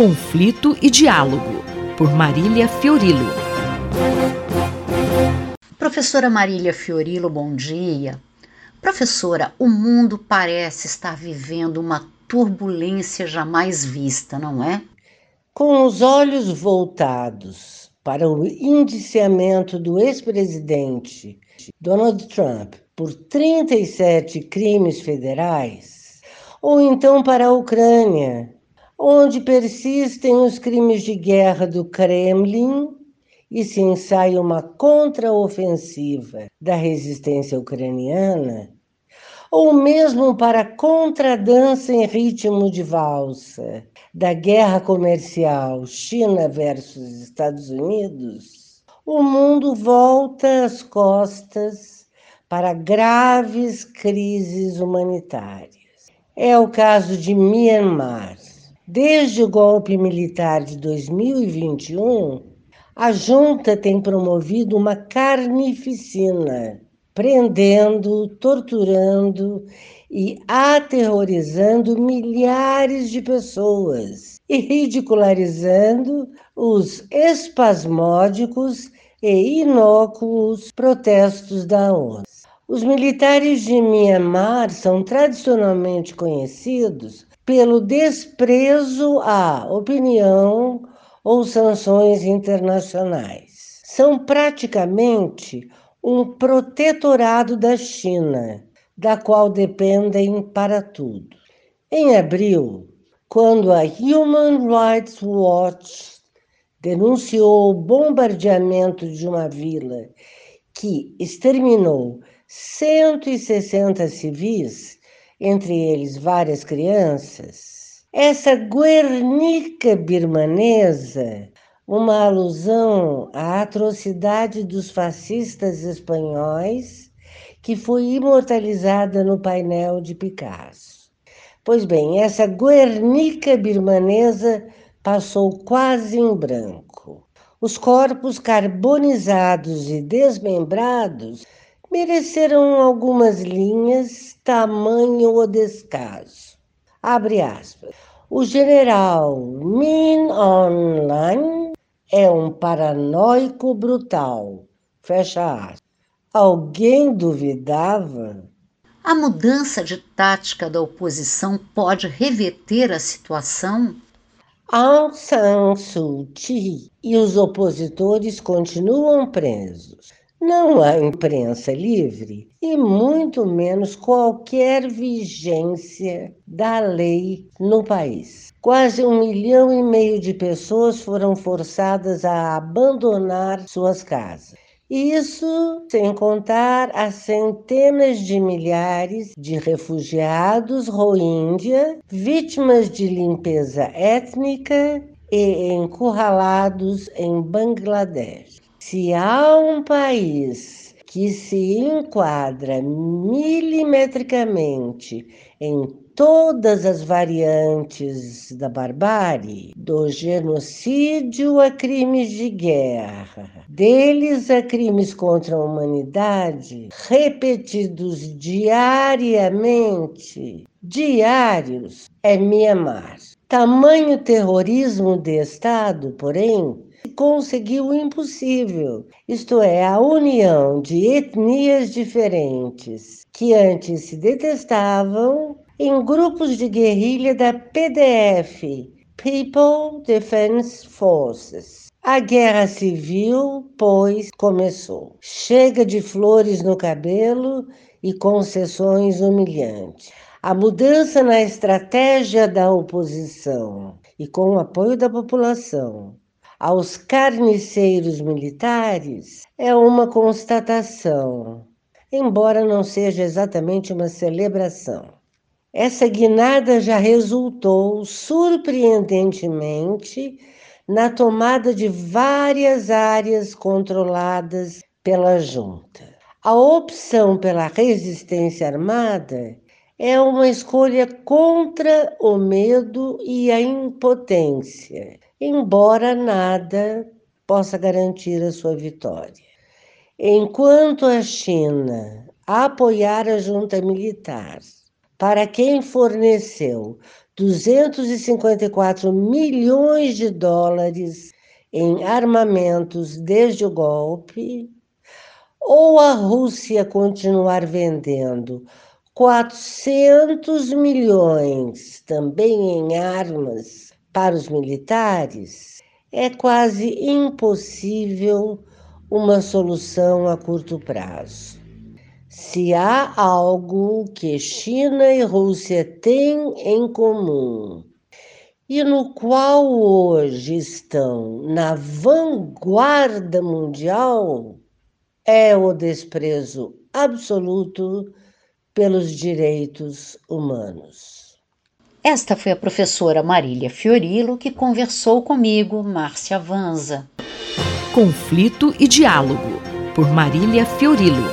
conflito e diálogo, por Marília Fiorilo. Professora Marília Fiorilo, bom dia. Professora, o mundo parece estar vivendo uma turbulência jamais vista, não é? Com os olhos voltados para o indiciamento do ex-presidente Donald Trump por 37 crimes federais, ou então para a Ucrânia, onde persistem os crimes de guerra do Kremlin e se ensaia uma contraofensiva da resistência ucraniana, ou mesmo para contradança em ritmo de valsa da guerra comercial China versus Estados Unidos, o mundo volta as costas para graves crises humanitárias. É o caso de Myanmar. Desde o golpe militar de 2021, a junta tem promovido uma carnificina prendendo, torturando e aterrorizando milhares de pessoas e ridicularizando os espasmódicos e inócuos protestos da ONU. Os militares de Myanmar são tradicionalmente conhecidos pelo desprezo à opinião ou sanções internacionais. São praticamente um protetorado da China, da qual dependem para tudo. Em abril, quando a Human Rights Watch denunciou o bombardeamento de uma vila que exterminou 160 civis, entre eles várias crianças, essa Guernica birmanesa uma alusão à atrocidade dos fascistas espanhóis que foi imortalizada no painel de Picasso. Pois bem, essa Guernica birmanesa passou quase em branco. Os corpos carbonizados e desmembrados mereceram algumas linhas, tamanho ou descaso. Abre aspas. O general Min Hlaing é um paranoico brutal. Fecha aspas. Alguém duvidava? A mudança de tática da oposição pode reverter a situação? Aung San Suu Kyi e os opositores continuam presos. Não há imprensa livre e muito menos qualquer vigência da lei no país. Quase um milhão e meio de pessoas foram forçadas a abandonar suas casas. Isso sem contar as centenas de milhares de refugiados rohingya, vítimas de limpeza étnica e encurralados em Bangladesh. Se há um país que se enquadra milimetricamente em todas as variantes da barbárie, do genocídio a crimes de guerra, deles a crimes contra a humanidade, repetidos diariamente, diários, é Mianmar. Tamanho terrorismo de Estado, porém, conseguiu o impossível, isto é, a união de etnias diferentes que antes se detestavam em grupos de guerrilha da PDF, People Defense Forces. A guerra civil, pois, começou. Chega de flores no cabelo e concessões humilhantes. A mudança na estratégia da oposição e com o apoio da população aos carniceiros militares é uma constatação, embora não seja exatamente uma celebração. Essa guinada já resultou, surpreendentemente, na tomada de várias áreas controladas pela junta. A opção pela resistência armada é uma escolha contra o medo e a impotência embora nada possa garantir a sua vitória. Enquanto a China apoiar a junta militar, para quem forneceu 254 milhões de dólares em armamentos desde o golpe, ou a Rússia continuar vendendo 400 milhões também em armas para os militares, é quase impossível uma solução a curto prazo. Se há algo que China e Rússia têm em comum e no qual hoje estão na vanguarda mundial, é o desprezo absoluto pelos direitos humanos. Esta foi a professora Marília Fiorilo que conversou comigo, Márcia Vanza. Conflito e Diálogo, por Marília Fiorilo.